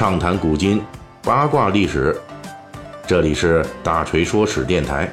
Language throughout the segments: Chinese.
畅谈古今，八卦历史。这里是大锤说史电台。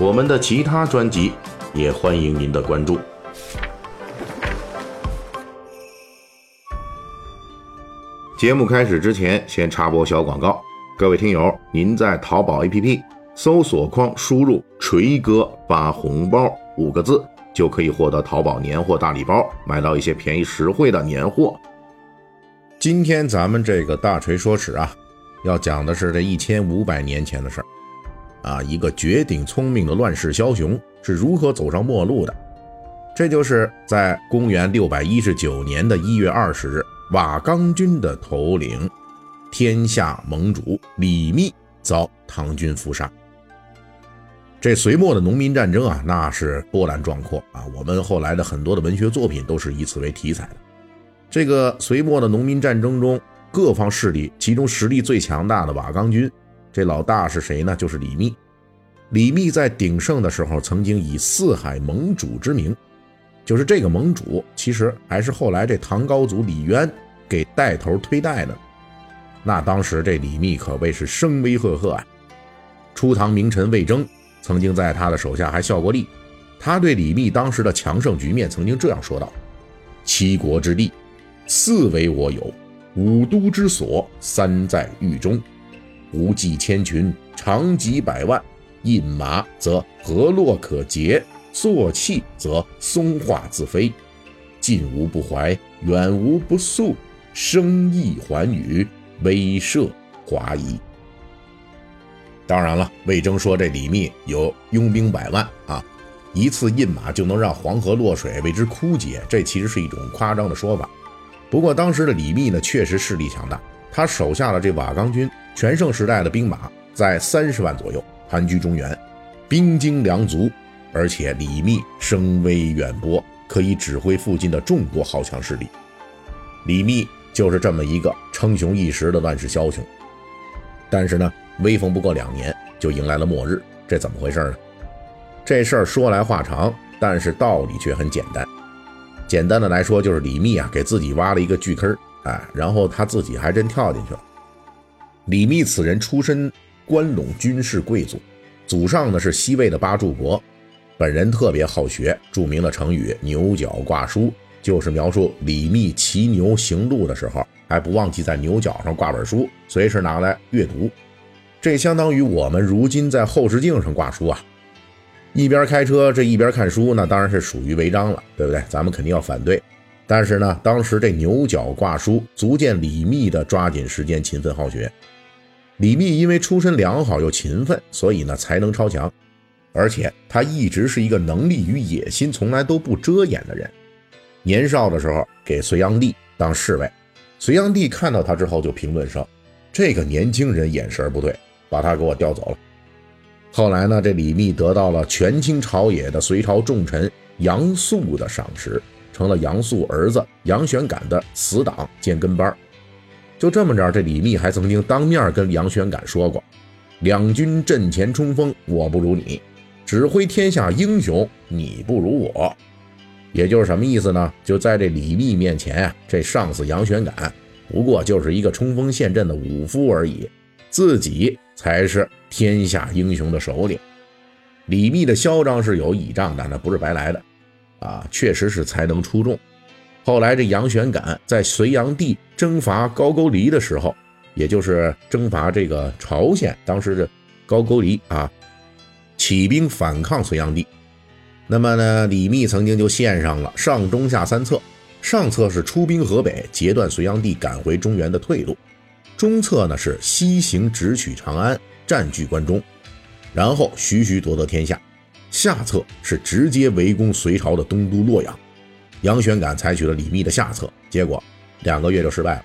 我们的其他专辑也欢迎您的关注。节目开始之前，先插播小广告。各位听友，您在淘宝 APP 搜索框输入“锤哥发红包”五个字。就可以获得淘宝年货大礼包，买到一些便宜实惠的年货。今天咱们这个大锤说史啊，要讲的是这一千五百年前的事儿啊，一个绝顶聪明的乱世枭雄是如何走上末路的。这就是在公元六百一十九年的一月二十日，瓦岗军的头领天下盟主李密遭唐军伏杀。这隋末的农民战争啊，那是波澜壮阔啊！我们后来的很多的文学作品都是以此为题材的。这个隋末的农民战争中，各方势力其中实力最强大的瓦岗军，这老大是谁呢？就是李密。李密在鼎盛的时候，曾经以四海盟主之名，就是这个盟主，其实还是后来这唐高祖李渊给带头推带的。那当时这李密可谓是声威赫赫啊！初唐名臣魏征。曾经在他的手下还效过力，他对李密当时的强盛局面曾经这样说道：“七国之地，四为我有；五都之所，三在狱中。无计千群，长戟百万，印马则河洛可竭，坐气则松化自飞。近无不怀，远无不速，生意寰宇，威慑华夷。”当然了，魏征说这李密有拥兵百万啊，一次印马就能让黄河落水为之枯竭，这其实是一种夸张的说法。不过当时的李密呢，确实势力强大，他手下的这瓦岗军全盛时代的兵马在三十万左右，盘踞中原，兵精粮足，而且李密声威远播，可以指挥附近的众多豪强势力。李密就是这么一个称雄一时的乱世枭雄，但是呢。威风不过两年，就迎来了末日，这怎么回事呢？这事儿说来话长，但是道理却很简单。简单的来说，就是李密啊给自己挖了一个巨坑，哎，然后他自己还真跳进去了。李密此人出身关陇军事贵族，祖上呢是西魏的八柱国，本人特别好学，著名的成语“牛角挂书”就是描述李密骑牛行路的时候，还不忘记在牛角上挂本书，随时拿来阅读。这相当于我们如今在后视镜上挂书啊，一边开车这一边看书，那当然是属于违章了，对不对？咱们肯定要反对。但是呢，当时这牛角挂书，足见李密的抓紧时间、勤奋好学。李密因为出身良好又勤奋，所以呢才能超强，而且他一直是一个能力与野心从来都不遮掩的人。年少的时候给隋炀帝当侍卫，隋炀帝看到他之后就评论说：“这个年轻人眼神不对。”把他给我调走了。后来呢，这李密得到了权倾朝野的隋朝重臣杨素的赏识，成了杨素儿子杨玄感的死党兼跟班。就这么着，这李密还曾经当面跟杨玄感说过：“两军阵前冲锋，我不如你；指挥天下英雄，你不如我。”也就是什么意思呢？就在这李密面前啊，这上司杨玄感不过就是一个冲锋陷阵的武夫而已，自己。才是天下英雄的首领。李密的嚣张是有倚仗的，那不是白来的啊，确实是才能出众。后来这杨玄感在隋炀帝征伐高句丽的时候，也就是征伐这个朝鲜，当时的高句丽啊，起兵反抗隋炀帝。那么呢，李密曾经就献上了上中下三策，上策是出兵河北，截断隋炀帝赶回中原的退路。中策呢是西行直取长安，占据关中，然后徐徐夺得天下。下策是直接围攻隋朝的东都洛阳。杨玄感采取了李密的下策，结果两个月就失败了。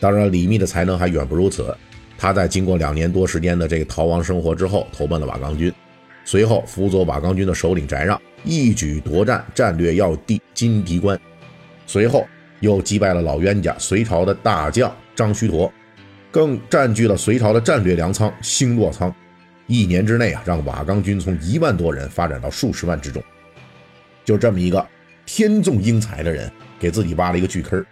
当然，李密的才能还远不如此。他在经过两年多时间的这个逃亡生活之后，投奔了瓦岗军，随后辅佐瓦岗军的首领翟让，一举夺占战略要地金敌关，随后又击败了老冤家隋朝的大将。张须陀更占据了隋朝的战略粮仓星洛仓，一年之内啊，让瓦岗军从一万多人发展到数十万之众。就这么一个天纵英才的人，给自己挖了一个巨坑，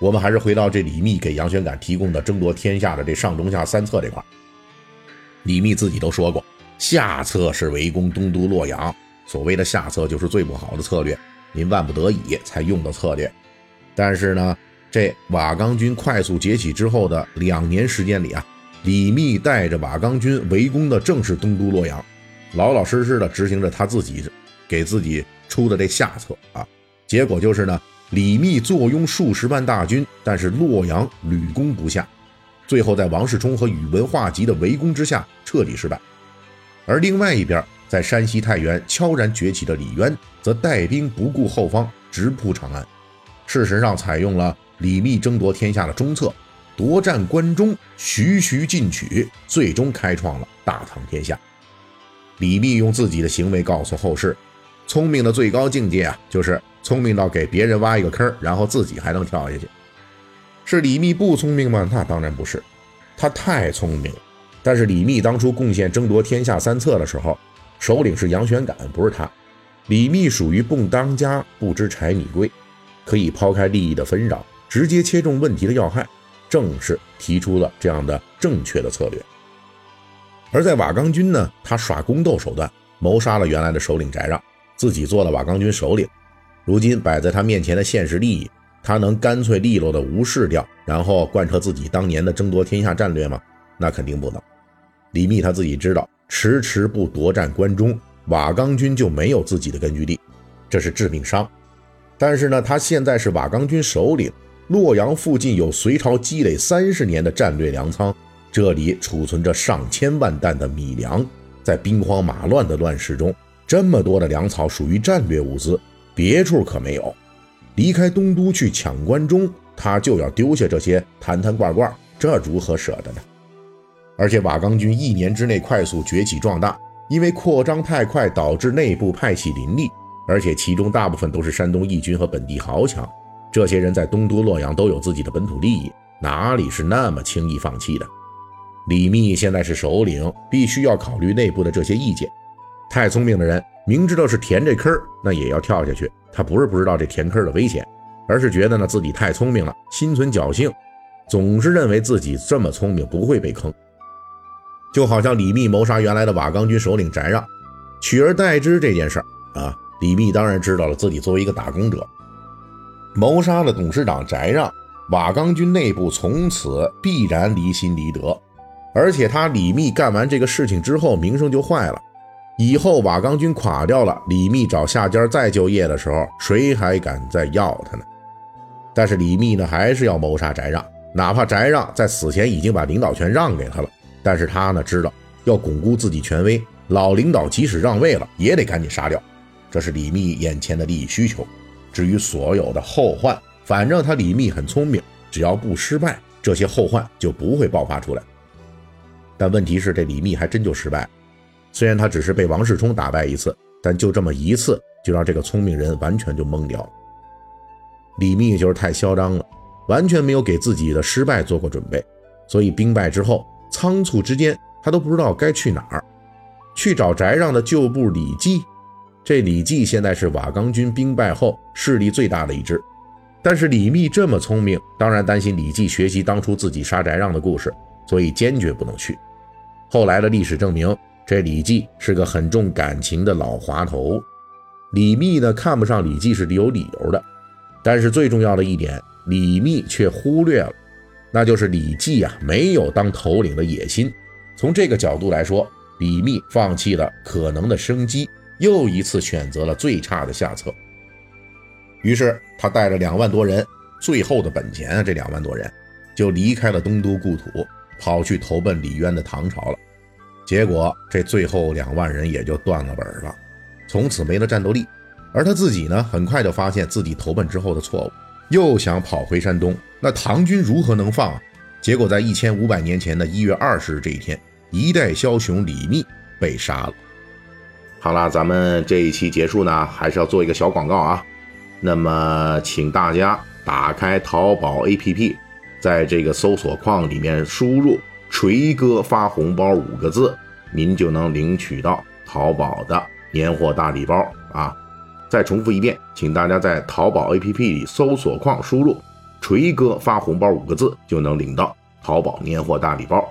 我们还是回到这李密给杨玄感提供的争夺天下的这上中下三策这块。李密自己都说过，下策是围攻东都洛阳，所谓的下策就是最不好的策略，您万不得已才用的策略。但是呢，这瓦岗军快速崛起之后的两年时间里啊，李密带着瓦岗军围攻的正是东都洛阳，老老实实的执行着他自己给自己出的这下策啊。结果就是呢，李密坐拥数十万大军，但是洛阳屡攻不下，最后在王世充和宇文化及的围攻之下彻底失败。而另外一边，在山西太原悄然崛起的李渊，则带兵不顾后方，直扑长安。事实上，采用了李密争夺天下的中策，夺占关中，徐徐进取，最终开创了大唐天下。李密用自己的行为告诉后世，聪明的最高境界啊，就是聪明到给别人挖一个坑，然后自己还能跳下去。是李密不聪明吗？那当然不是，他太聪明了。但是李密当初贡献争夺天下三策的时候，首领是杨玄感，不是他。李密属于不当家，不知柴米贵。可以抛开利益的纷扰，直接切中问题的要害，正是提出了这样的正确的策略。而在瓦岗军呢，他耍宫斗手段，谋杀了原来的首领翟让，自己做了瓦岗军首领。如今摆在他面前的现实利益，他能干脆利落的无视掉，然后贯彻自己当年的争夺天下战略吗？那肯定不能。李密他自己知道，迟迟不夺占关中，瓦岗军就没有自己的根据地，这是致命伤。但是呢，他现在是瓦岗军首领，洛阳附近有隋朝积累三十年的战略粮仓，这里储存着上千万担的米粮，在兵荒马乱的乱世中，这么多的粮草属于战略物资，别处可没有。离开东都去抢关中，他就要丢下这些坛坛罐罐，这如何舍得呢？而且瓦岗军一年之内快速崛起壮大，因为扩张太快，导致内部派系林立。而且其中大部分都是山东义军和本地豪强，这些人在东都洛阳都有自己的本土利益，哪里是那么轻易放弃的？李密现在是首领，必须要考虑内部的这些意见。太聪明的人，明知道是填这坑，那也要跳下去。他不是不知道这填坑的危险，而是觉得呢自己太聪明了，心存侥幸，总是认为自己这么聪明不会被坑。就好像李密谋杀原来的瓦岗军首领翟让，取而代之这件事儿啊。李密当然知道了，自己作为一个打工者，谋杀了董事长翟让，瓦岗军内部从此必然离心离德。而且他李密干完这个事情之后，名声就坏了。以后瓦岗军垮掉了，李密找下家再就业的时候，谁还敢再要他呢？但是李密呢，还是要谋杀翟让，哪怕翟让在死前已经把领导权让给他了，但是他呢知道要巩固自己权威，老领导即使让位了，也得赶紧杀掉。这是李密眼前的利益需求，至于所有的后患，反正他李密很聪明，只要不失败，这些后患就不会爆发出来。但问题是，这李密还真就失败。虽然他只是被王世充打败一次，但就这么一次，就让这个聪明人完全就懵掉了。李密就是太嚣张了，完全没有给自己的失败做过准备，所以兵败之后，仓促之间，他都不知道该去哪儿，去找翟让的旧部李绩。这李绩现在是瓦岗军兵败后势力最大的一支，但是李密这么聪明，当然担心李绩学习当初自己杀翟让的故事，所以坚决不能去。后来的历史证明，这李绩是个很重感情的老滑头。李密呢看不上李绩是有理由的，但是最重要的一点，李密却忽略了，那就是李绩啊没有当头领的野心。从这个角度来说，李密放弃了可能的生机。又一次选择了最差的下策，于是他带着两万多人，最后的本钱啊，这两万多人就离开了东都故土，跑去投奔李渊的唐朝了。结果这最后两万人也就断了本了，从此没了战斗力。而他自己呢，很快就发现自己投奔之后的错误，又想跑回山东。那唐军如何能放？结果在一千五百年前的一月二十日这一天，一代枭雄李密被杀了。好了，咱们这一期结束呢，还是要做一个小广告啊。那么，请大家打开淘宝 APP，在这个搜索框里面输入“锤哥发红包”五个字，您就能领取到淘宝的年货大礼包啊。再重复一遍，请大家在淘宝 APP 里搜索框输入锤哥发红包”五个字，就能领到淘宝年货大礼包。